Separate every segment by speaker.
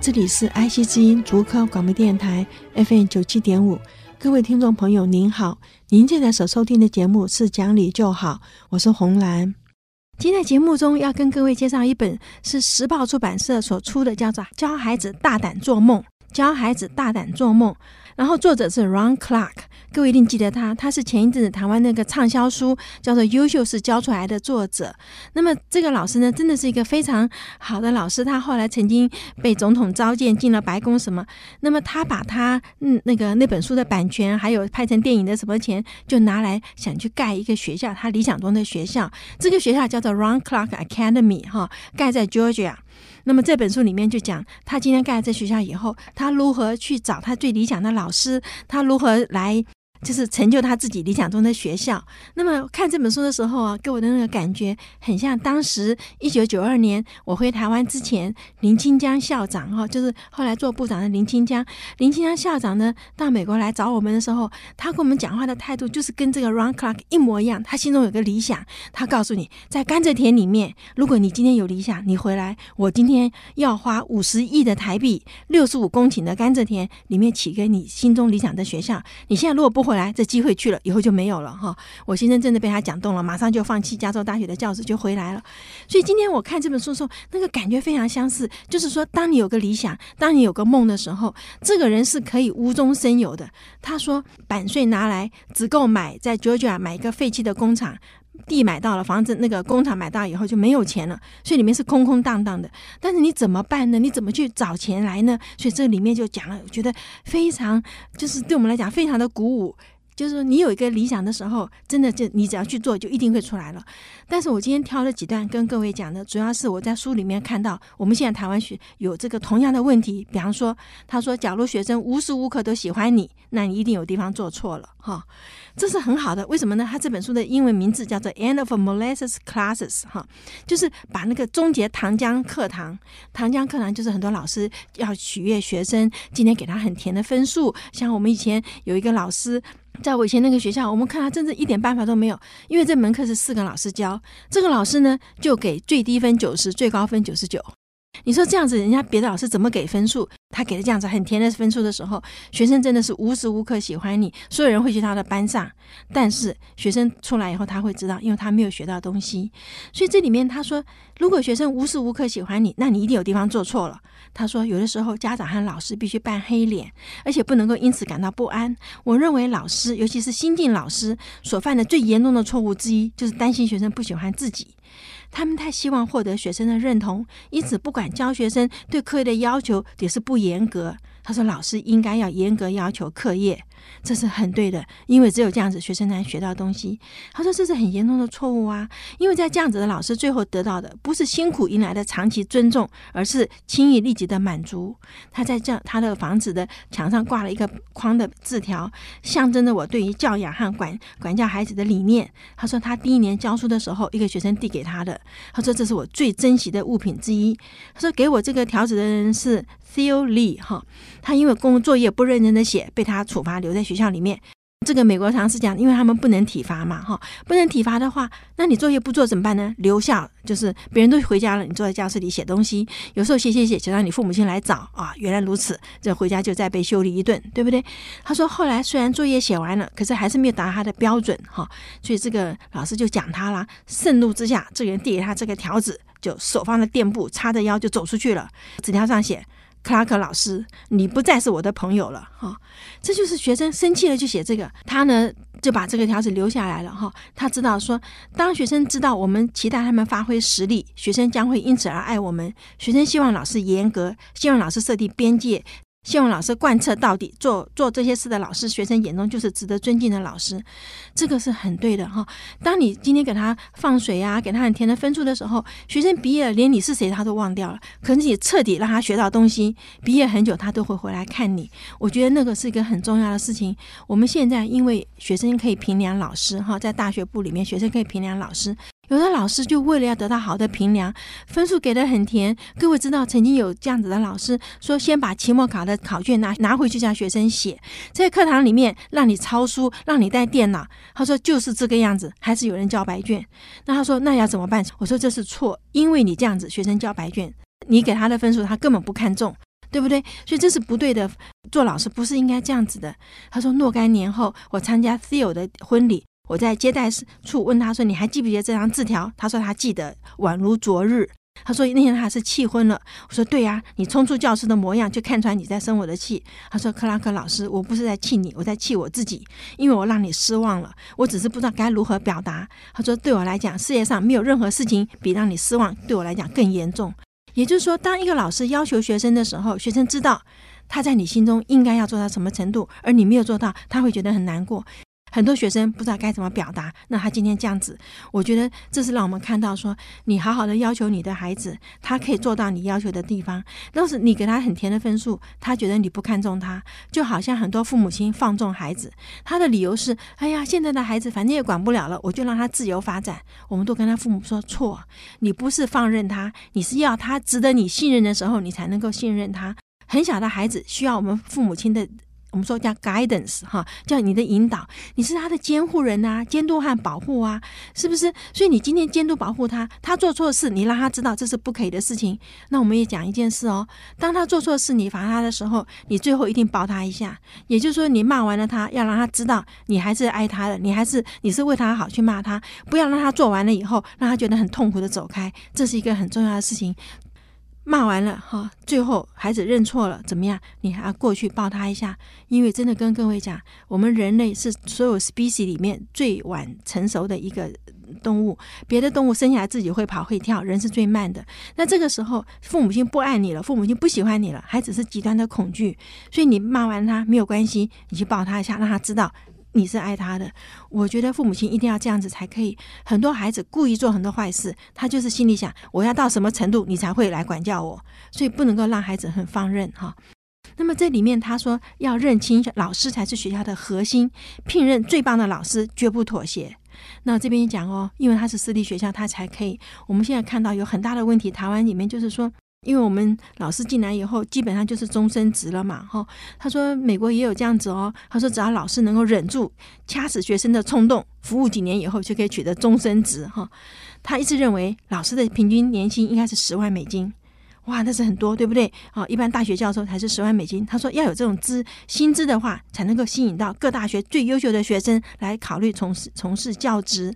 Speaker 1: 这里是爱惜之音竹科广播电台 FM 九七点五，各位听众朋友您好，您现在所收听的节目是《讲理就好》，我是红兰。今天节目中要跟各位介绍一本是时报出版社所出的，叫做《教孩子大胆做梦》，教孩子大胆做梦。然后作者是 Ron Clark，各位一定记得他，他是前一阵子台湾那个畅销书叫做《优秀是教出来的》作者。那么这个老师呢，真的是一个非常好的老师。他后来曾经被总统召见进了白宫什么。那么他把他嗯那个那本书的版权，还有拍成电影的什么钱，就拿来想去盖一个学校，他理想中的学校。这个学校叫做 Ron Clark Academy 哈，盖在 Georgia。那么这本书里面就讲，他今天盖了这学校以后，他如何去找他最理想的老师，他如何来。就是成就他自己理想中的学校。那么看这本书的时候啊，给我的那个感觉很像当时一九九二年我回台湾之前，林清江校长哈，就是后来做部长的林清江。林清江校长呢，到美国来找我们的时候，他跟我们讲话的态度就是跟这个 Ron Clark 一模一样。他心中有个理想，他告诉你，在甘蔗田里面，如果你今天有理想，你回来，我今天要花五十亿的台币，六十五公顷的甘蔗田里面起个你心中理想的学校。你现在如果不回来，这机会去了以后就没有了哈。我先生真的被他讲动了，马上就放弃加州大学的教职就回来了。所以今天我看这本书的时候，那个感觉非常相似，就是说，当你有个理想，当你有个梦的时候，这个人是可以无中生有的。他说，版税拿来只够买在 Georgia 买一个废弃的工厂，地买到了，房子那个工厂买到以后就没有钱了，所以里面是空空荡荡的。但是你怎么办呢？你怎么去找钱来呢？所以这里面就讲了，我觉得非常，就是对我们来讲非常的鼓舞。就是说，你有一个理想的时候，真的就你只要去做，就一定会出来了。但是我今天挑了几段跟各位讲的，主要是我在书里面看到，我们现在台湾学有这个同样的问题。比方说，他说，假如学生无时无刻都喜欢你，那你一定有地方做错了，哈，这是很好的。为什么呢？他这本书的英文名字叫做《End of Molasses Classes》，哈，就是把那个终结糖浆课堂。糖浆课堂就是很多老师要取悦学生，今天给他很甜的分数。像我们以前有一个老师。在我以前那个学校，我们看他真的一点办法都没有，因为这门课是四个老师教，这个老师呢就给最低分九十，最高分九十九。你说这样子，人家别的老师怎么给分数？他给的这样子很甜的分数的时候，学生真的是无时无刻喜欢你，所有人会去他的班上。但是学生出来以后，他会知道，因为他没有学到东西。所以这里面他说，如果学生无时无刻喜欢你，那你一定有地方做错了。他说，有的时候家长和老师必须扮黑脸，而且不能够因此感到不安。我认为老师，尤其是新进老师所犯的最严重的错误之一，就是担心学生不喜欢自己。他们太希望获得学生的认同，因此不管教学生对课业的要求也是不严格。他说：“老师应该要严格要求课业，这是很对的，因为只有这样子，学生才能学到东西。”他说：“这是很严重的错误啊，因为在这样子的老师最后得到的不是辛苦迎来的长期尊重，而是轻易立即的满足。”他在这他的房子的墙上挂了一个框的字条，象征着我对于教养和管管教孩子的理念。他说：“他第一年教书的时候，一个学生递给他的，他说这是我最珍惜的物品之一。他说给我这个条子的人是 Theo Lee 哈。”他因为工作业不认真的写，被他处罚留留在学校里面。这个美国常识讲，因为他们不能体罚嘛，哈，不能体罚的话，那你作业不做怎么办呢？留校就是别人都回家了，你坐在教室里写东西，有时候写写写写到你父母亲来找啊，原来如此，这回家就再被修理一顿，对不对？他说后来虽然作业写完了，可是还是没有达到他的标准，哈，所以这个老师就讲他了，盛怒之下，这个人递给他这个条子，就手放在垫布，叉着腰就走出去了，纸条上写。克拉克老师，你不再是我的朋友了，哈，这就是学生生气了就写这个，他呢就把这个条子留下来了，哈，他知道说，当学生知道我们期待他们发挥实力，学生将会因此而爱我们。学生希望老师严格，希望老师设定边界。希望老师贯彻到底，做做这些事的老师，学生眼中就是值得尊敬的老师，这个是很对的哈。当你今天给他放水啊，给他很甜的分数的时候，学生毕业连你是谁他都忘掉了。可是你彻底让他学到东西，毕业很久他都会回来看你。我觉得那个是一个很重要的事情。我们现在因为学生可以评量老师哈，在大学部里面，学生可以评量老师。有的老师就为了要得到好的评量，分数给得很甜。各位知道，曾经有这样子的老师说，先把期末考的考卷拿拿回去叫学生写，在课堂里面让你抄书，让你带电脑。他说就是这个样子，还是有人交白卷。那他说那要怎么办？我说这是错，因为你这样子，学生交白卷，你给他的分数他根本不看重，对不对？所以这是不对的。做老师不是应该这样子的。他说若干年后，我参加 Theo 的婚礼。我在接待处问他说：“你还记不记得这张字条？”他说：“他记得，宛如昨日。”他说：“那天他是气昏了。”我说：“对呀，你冲出教室的模样就看出来你在生我的气。”他说：“克拉克老师，我不是在气你，我在气我自己，因为我让你失望了。我只是不知道该如何表达。”他说：“对我来讲，世界上没有任何事情比让你失望对我来讲更严重。也就是说，当一个老师要求学生的时候，学生知道他在你心中应该要做到什么程度，而你没有做到，他会觉得很难过。”很多学生不知道该怎么表达，那他今天这样子，我觉得这是让我们看到说，你好好的要求你的孩子，他可以做到你要求的地方。要是你给他很甜的分数，他觉得你不看重他，就好像很多父母亲放纵孩子，他的理由是：哎呀，现在的孩子反正也管不了了，我就让他自由发展。我们都跟他父母说错，你不是放任他，你是要他值得你信任的时候，你才能够信任他。很小的孩子需要我们父母亲的。我们说叫 guidance 哈，叫你的引导，你是他的监护人啊，监督和保护啊，是不是？所以你今天监督保护他，他做错事，你让他知道这是不可以的事情。那我们也讲一件事哦，当他做错事，你罚他的时候，你最后一定抱他一下。也就是说，你骂完了他，要让他知道你还是爱他的，你还是你是为他好去骂他，不要让他做完了以后，让他觉得很痛苦的走开。这是一个很重要的事情。骂完了哈，最后孩子认错了，怎么样？你还要过去抱他一下，因为真的跟各位讲，我们人类是所有 species 里面最晚成熟的一个动物。别的动物生下来自己会跑会跳，人是最慢的。那这个时候，父母亲不爱你了，父母亲不喜欢你了，孩子是极端的恐惧，所以你骂完他没有关系，你去抱他一下，让他知道。你是爱他的，我觉得父母亲一定要这样子才可以。很多孩子故意做很多坏事，他就是心里想，我要到什么程度你才会来管教我，所以不能够让孩子很放任哈。那么这里面他说要认清老师才是学校的核心，聘任最棒的老师，绝不妥协。那这边讲哦，因为他是私立学校，他才可以。我们现在看到有很大的问题，台湾里面就是说。因为我们老师进来以后，基本上就是终身职了嘛，哈。他说美国也有这样子哦。他说只要老师能够忍住掐死学生的冲动，服务几年以后就可以取得终身职，哈。他一直认为老师的平均年薪应该是十万美金。哇，那是很多，对不对？啊，一般大学教授才是十万美金。他说要有这种资薪资的话，才能够吸引到各大学最优秀的学生来考虑从事从事教职。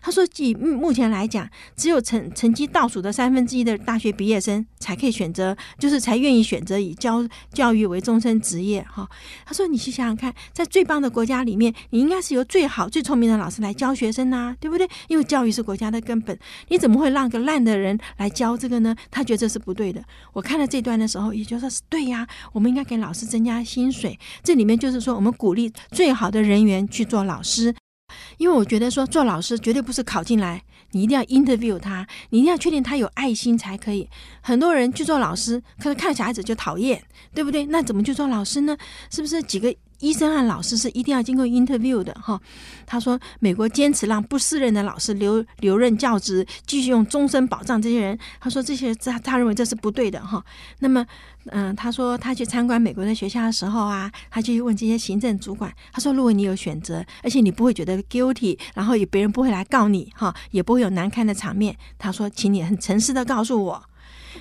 Speaker 1: 他说，以目前来讲，只有成成绩倒数的三分之一的大学毕业生才可以选择，就是才愿意选择以教教育为终身职业。哈，他说，你去想想看，在最棒的国家里面，你应该是由最好最聪明的老师来教学生呐、啊，对不对？因为教育是国家的根本，你怎么会让个烂的人来教这个呢？他觉得这是不对。的，我看了这段的时候，也就说是对呀，我们应该给老师增加薪水。这里面就是说，我们鼓励最好的人员去做老师，因为我觉得说做老师绝对不是考进来，你一定要 interview 他，你一定要确定他有爱心才可以。很多人去做老师，可是看小孩子就讨厌，对不对？那怎么去做老师呢？是不是几个？医生和老师是一定要经过 interview 的哈。他说，美国坚持让不适任的老师留留任教职，继续用终身保障这些人。他说这些他他认为这是不对的哈。那么，嗯、他说他去参观美国的学校的时候啊，他就去问这些行政主管。他说，如果你有选择，而且你不会觉得 guilty，然后也别人不会来告你哈，也不会有难堪的场面。他说，请你很诚实的告诉我。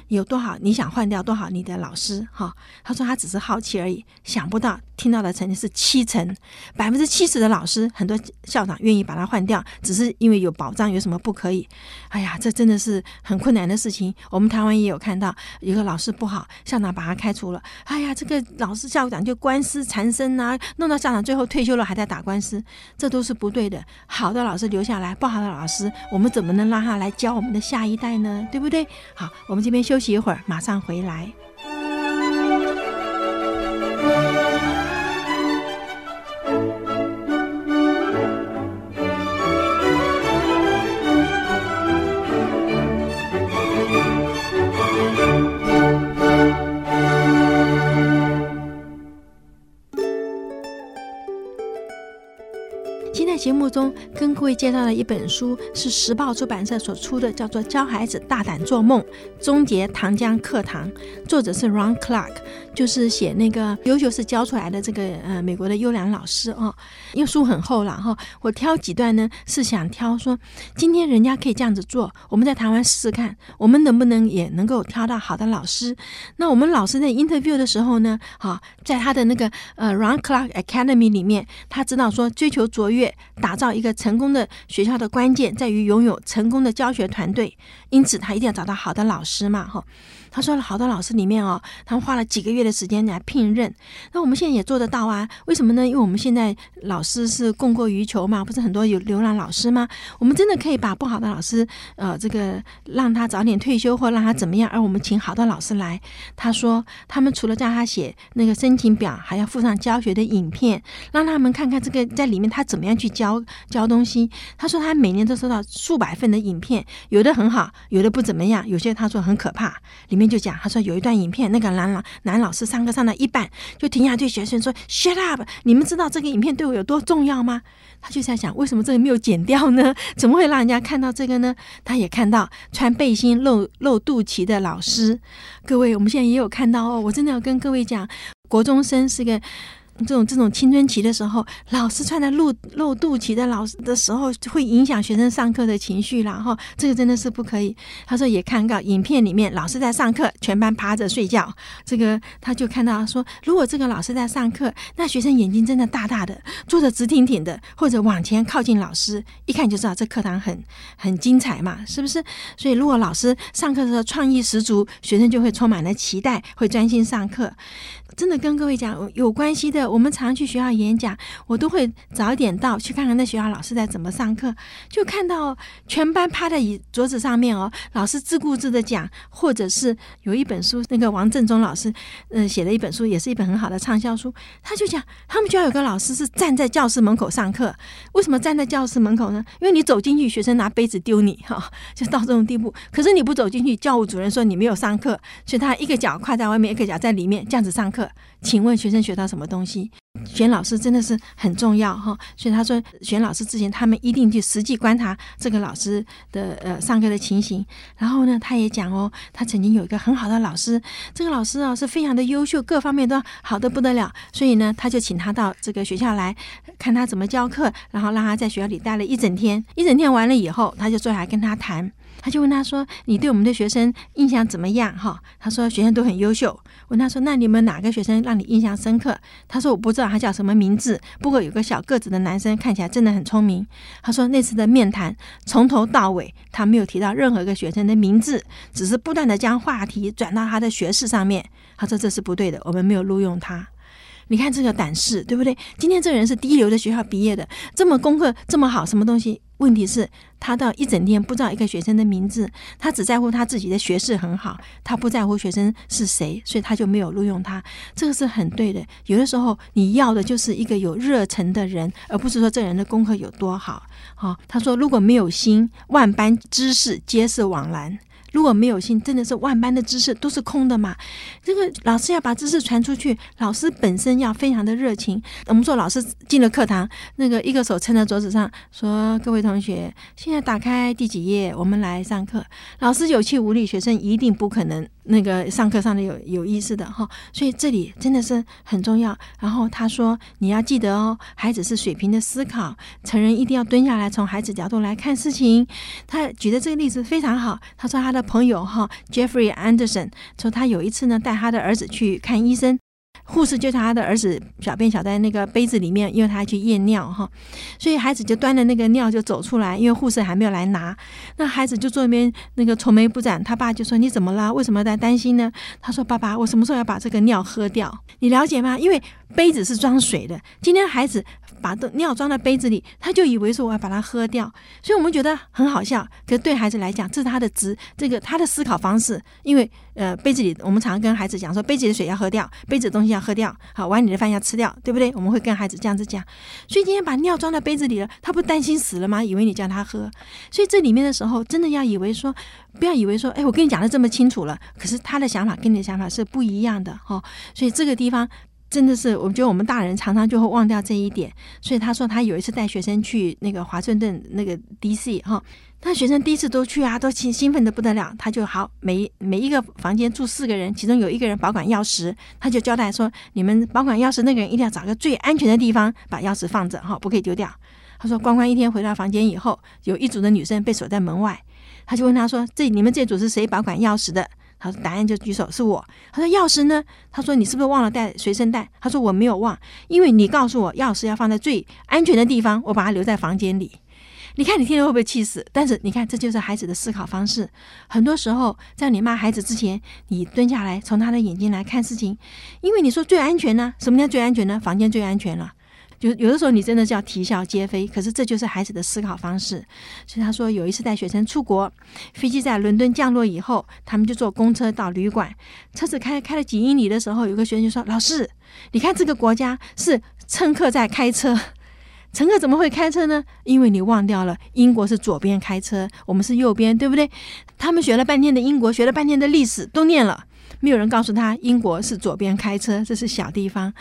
Speaker 1: 有多少你想换掉多少你的老师哈？他说他只是好奇而已，想不到听到的成绩是七成，百分之七十的老师，很多校长愿意把他换掉，只是因为有保障，有什么不可以？哎呀，这真的是很困难的事情。我们台湾也有看到，一个老师不好，校长把他开除了。哎呀，这个老师校长就官司缠身啊，弄到校长最后退休了还在打官司，这都是不对的。好的老师留下来，不好的老师，我们怎么能让他来教我们的下一代呢？对不对？好，我们这边休息一会儿，马上回来。今天节目中跟各位介绍的一本书是时报出版社所出的，叫做《教孩子大胆做梦：终结糖浆课堂》，作者是 Ron Clark，就是写那个优秀是教出来的这个呃美国的优良老师哦。因为书很厚了哈，我挑几段呢，是想挑说今天人家可以这样子做，我们在台湾试试看，我们能不能也能够挑到好的老师？那我们老师在 interview 的时候呢，哈，在他的那个呃 Ron Clark Academy 里面，他知道说追求卓越，打造一个成功的学校的关键在于拥有成功的教学团队，因此他一定要找到好的老师嘛，哈。他说了好多老师里面哦，他们花了几个月的时间来聘任。那我们现在也做得到啊？为什么呢？因为我们现在老师是供过于求嘛，不是很多有流浪老师吗？我们真的可以把不好的老师，呃，这个让他早点退休或让他怎么样，而我们请好的老师来。他说，他们除了叫他写那个申请表，还要附上教学的影片，让他们看看这个在里面他怎么样去教教东西。他说他每年都收到数百份的影片，有的很好，有的不怎么样，有些他说很可怕，里面。就讲，他说有一段影片，那个男老男老师上课上到一半，就停下对学生说：“Shut up！你们知道这个影片对我有多重要吗？”他就在想，为什么这个没有剪掉呢？怎么会让人家看到这个呢？他也看到穿背心露露肚脐的老师。各位，我们现在也有看到哦。我真的要跟各位讲，国中生是个。这种这种青春期的时候，老师穿的露露肚脐的老师的时候，会影响学生上课的情绪啦。哈，这个真的是不可以。他说也看到影片里面，老师在上课，全班趴着睡觉。这个他就看到说，如果这个老师在上课，那学生眼睛真的大大的，坐着直挺挺的，或者往前靠近老师，一看就知道这课堂很很精彩嘛，是不是？所以如果老师上课的时候创意十足，学生就会充满了期待，会专心上课。真的跟各位讲有关系的，我们常去学校演讲，我都会早一点到去看看那学校老师在怎么上课，就看到全班趴在椅桌子上面哦，老师自顾自的讲，或者是有一本书，那个王振中老师嗯、写的一本书，也是一本很好的畅销书，他就讲他们学校有个老师是站在教室门口上课，为什么站在教室门口呢？因为你走进去，学生拿杯子丢你哈、就到这种地步。可是你不走进去，教务主任说你没有上课，所以他一个脚跨在外面，一个脚在里面，这样子上课。请问学生学到什么东西？选老师真的是很重要哈，所以他说选老师之前，他们一定去实际观察这个老师的呃上课的情形。然后呢，他也讲哦，他曾经有一个很好的老师，这个老师啊是非常的优秀，各方面都好的不得了。所以呢，他就请他到这个学校来看他怎么教课，然后让他在学校里待了一整天。一整天完了以后，他就坐下来跟他谈。他就问他说：“你对我们的学生印象怎么样？”哈，他说学生都很优秀。问他说：“那你们哪个学生让你印象深刻？”他说：“我不知道他叫什么名字，不过有个小个子的男生看起来真的很聪明。”他说：“那次的面谈从头到尾他没有提到任何一个学生的名字，只是不断地将话题转到他的学识上面。”他说：“这是不对的，我们没有录用他。”你看这个胆识，对不对？今天这个人是第一流的学校毕业的，这么功课这么好，什么东西？问题是，他到一整天不知道一个学生的名字，他只在乎他自己的学识很好，他不在乎学生是谁，所以他就没有录用他。这个是很对的。有的时候你要的就是一个有热忱的人，而不是说这人的功课有多好。好，他说如果没有心，万般知识皆是枉然。如果没有心，真的是万般的知识都是空的嘛？这个老师要把知识传出去，老师本身要非常的热情。我们说老师进了课堂，那个一个手撑在桌子上，说：“各位同学，现在打开第几页，我们来上课。”老师有气无力，学生一定不可能。那个上课上的有有意思的哈，所以这里真的是很重要。然后他说，你要记得哦，孩子是水平的思考，成人一定要蹲下来，从孩子角度来看事情。他举的这个例子非常好。他说他的朋友哈，Jeffrey Anderson 说他有一次呢带他的儿子去看医生。护士就他的儿子小便小在那个杯子里面，因为他去验尿哈，所以孩子就端着那个尿就走出来，因为护士还没有来拿。那孩子就坐那边那个愁眉不展，他爸就说：“你怎么了？为什么在担心呢？”他说：“爸爸，我什么时候要把这个尿喝掉？你了解吗？因为杯子是装水的，今天孩子。”把尿装在杯子里，他就以为说我要把它喝掉，所以我们觉得很好笑。可是对孩子来讲，这是他的值这个他的思考方式。因为呃，杯子里我们常跟孩子讲说，杯子里的水要喝掉，杯子的东西要喝掉，好，碗里的饭要吃掉，对不对？我们会跟孩子这样子讲。所以今天把尿装在杯子里了，他不担心死了吗？以为你叫他喝。所以这里面的时候，真的要以为说，不要以为说，哎，我跟你讲的这么清楚了，可是他的想法跟你的想法是不一样的哈。所以这个地方。真的是，我觉得我们大人常常就会忘掉这一点。所以他说他有一次带学生去那个华盛顿那个 DC 哈，那学生第一次都去啊，都兴兴奋的不得了。他就好，每每一个房间住四个人，其中有一个人保管钥匙，他就交代说，你们保管钥匙那个人一定要找个最安全的地方把钥匙放着哈，不可以丢掉。他说，关关一天回到房间以后，有一组的女生被锁在门外，他就问他说，这你们这组是谁保管钥匙的？他说：“答案就举手，是我。”他说：“钥匙呢？”他说：“你是不是忘了带随身带？”他说：“我没有忘，因为你告诉我钥匙要放在最安全的地方，我把它留在房间里。你看，你听了会不会气死？但是你看，这就是孩子的思考方式。很多时候，在你骂孩子之前，你蹲下来，从他的眼睛来看事情，因为你说最安全呢？什么叫最安全呢？房间最安全了。”就有的时候你真的是要啼笑皆非，可是这就是孩子的思考方式。所以他说有一次带学生出国，飞机在伦敦降落以后，他们就坐公车到旅馆。车子开开了几英里的时候，有个学生就说：“老师，你看这个国家是乘客在开车，乘客怎么会开车呢？因为你忘掉了英国是左边开车，我们是右边，对不对？他们学了半天的英国，学了半天的历史都念了。”没有人告诉他英国是左边开车，这是小地方，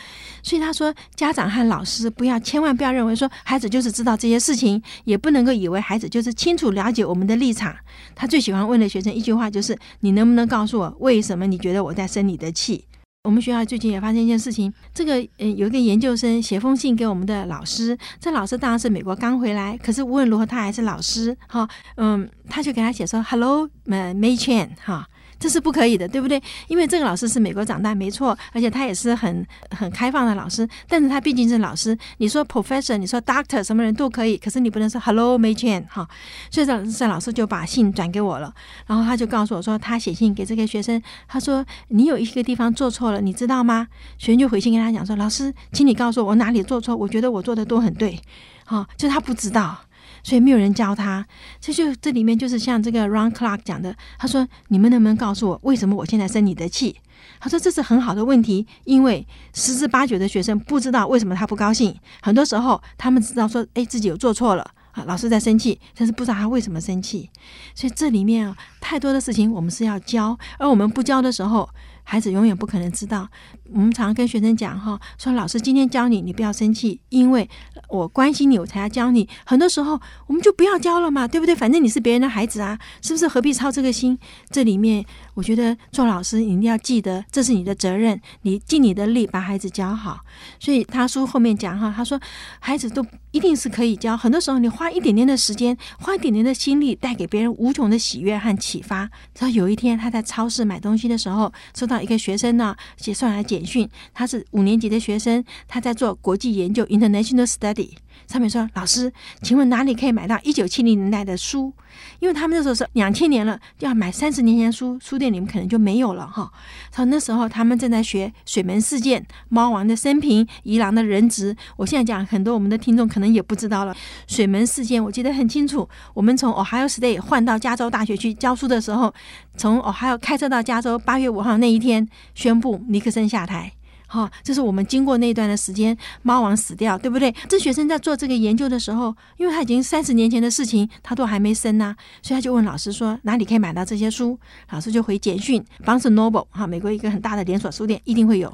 Speaker 1: 所以他说家长和老师不要千万不要认为说孩子就是知道这些事情，也不能够以为孩子就是清楚了解我们的立场。他最喜欢问的学生一句话就是：你能不能告诉我为什么你觉得我在生你的气？我们学校最近也发生一件事情，这个嗯有一个研究生写封信给我们的老师，这老师当然是美国刚回来，可是无论如何他还是老师哈，嗯，他就给他写说：Hello，呃，May Chan 哈。这是不可以的，对不对？因为这个老师是美国长大，没错，而且他也是很很开放的老师。但是他毕竟是老师，你说 professor，你说 doctor，什么人都可以，可是你不能说 hello May Chan 哈。所以这这老师就把信转给我了，然后他就告诉我说，他写信给这个学生，他说你有一个地方做错了，你知道吗？学生就回信跟他讲说，老师，请你告诉我我哪里做错，我觉得我做的都很对，哈，就他不知道。所以没有人教他，这就这里面就是像这个 Ron Clark 讲的，他说：“你们能不能告诉我，为什么我现在生你的气？”他说：“这是很好的问题，因为十之八九的学生不知道为什么他不高兴。很多时候，他们知道说，哎，自己有做错了啊，老师在生气，但是不知道他为什么生气。所以这里面啊，太多的事情我们是要教，而我们不教的时候。”孩子永远不可能知道。我们常跟学生讲哈，说老师今天教你，你不要生气，因为我关心你，我才要教你。很多时候我们就不要教了嘛，对不对？反正你是别人的孩子啊，是不是？何必操这个心？这里面我觉得做老师你一定要记得，这是你的责任，你尽你的力把孩子教好。所以他书后面讲哈，他说孩子都一定是可以教。很多时候你花一点点的时间，花一点点的心力，带给别人无穷的喜悦和启发。直到有一天他在超市买东西的时候，收到。一个学生呢，写上来简讯，他是五年级的学生，他在做国际研究 （international study）。上面说：“老师，请问哪里可以买到一九七零年代的书？因为他们那时候是两千年了，要买三十年前书，书店里面可能就没有了哈。从那时候，他们正在学水门事件、猫王的生平、宜郎的人质。我现在讲很多我们的听众可能也不知道了。水门事件我记得很清楚，我们从 Ohio State 换到加州大学去教书的时候，从 Ohio 开车到加州，八月五号那一天宣布尼克森下台。”好，这是我们经过那段的时间，猫王死掉，对不对？这学生在做这个研究的时候，因为他已经三十年前的事情，他都还没生呢、所以他就问老师说：“哪里可以买到这些书？”老师就回简讯，Barnes Noble 哈，美国一个很大的连锁书店一定会有。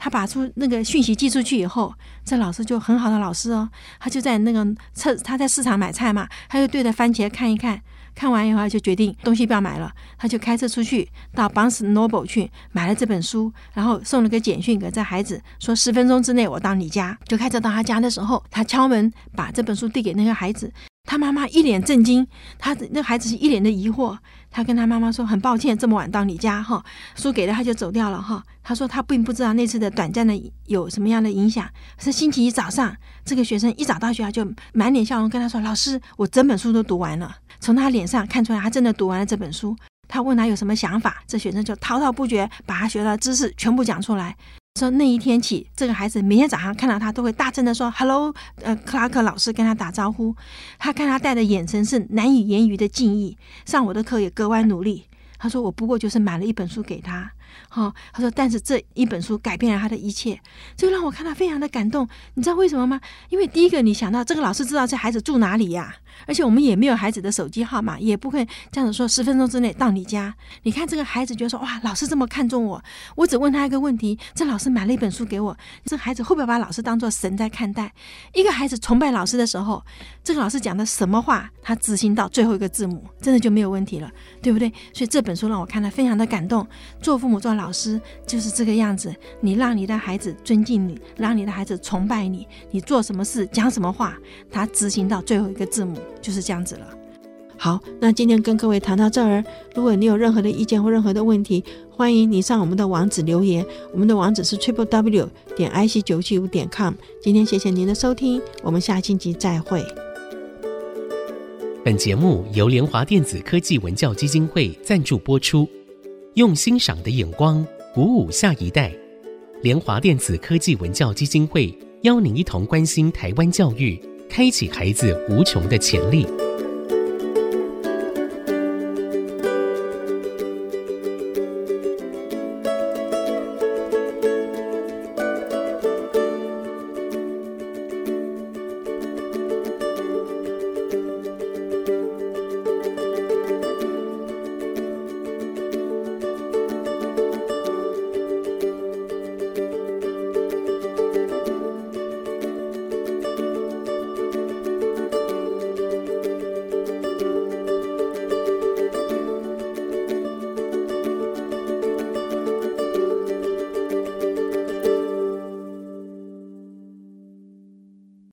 Speaker 1: 他把出那个讯息寄出去以后，这老师就很好的老师哦，他就在那个车，他在市场买菜嘛，他就对着番茄看一看。看完以后就决定东西不要买了，他就开车出去到 Barnes Noble 去买了这本书，然后送了个简讯给这孩子说，十分钟之内我到你家。就开车到他家的时候，他敲门把这本书递给那个孩子，他妈妈一脸震惊，他那孩子是一脸的疑惑。他跟他妈妈说：“很抱歉，这么晚到你家哈，书给了他就走掉了哈。”他说他并不知道那次的短暂的有什么样的影响。是星期一早上，这个学生一早到学校就满脸笑容跟他说：“老师，我整本书都读完了。”从他脸上看出来，他真的读完了这本书。他问他有什么想法，这学生就滔滔不绝把他学到的知识全部讲出来。说那一天起，这个孩子每天早上看到他都会大声的说 “hello”，呃，克拉克老师跟他打招呼。他看他带的眼神是难以言喻的敬意。上我的课也格外努力。他说我不过就是买了一本书给他。好，他说，但是这一本书改变了他的一切，这让我看到非常的感动。你知道为什么吗？因为第一个，你想到这个老师知道这孩子住哪里呀？而且我们也没有孩子的手机号码，也不会这样子说十分钟之内到你家。你看这个孩子觉得说哇，老师这么看重我，我只问他一个问题，这老师买了一本书给我，这孩子会不会把老师当作神在看待？一个孩子崇拜老师的时候，这个老师讲的什么话，他执行到最后一个字母，真的就没有问题了，对不对？所以这本书让我看了非常的感动。做父母做老师就是这个样子，你让你的孩子尊敬你，让你的孩子崇拜你，你做什么事讲什么话，他执行到最后一个字母。就是这样子了。好，那今天跟各位谈到这儿，如果你有任何的意见或任何的问题，欢迎你上我们的网址留言。我们的网址是 triple w 点 i c 九七五点 com。今天谢谢您的收听，我们下星期再会。
Speaker 2: 本节目由联华电子科技文教基金会赞助播出，用欣赏的眼光鼓舞下一代。联华电子科技文教基金会邀您一同关心台湾教育。开启孩子无穷的潜力。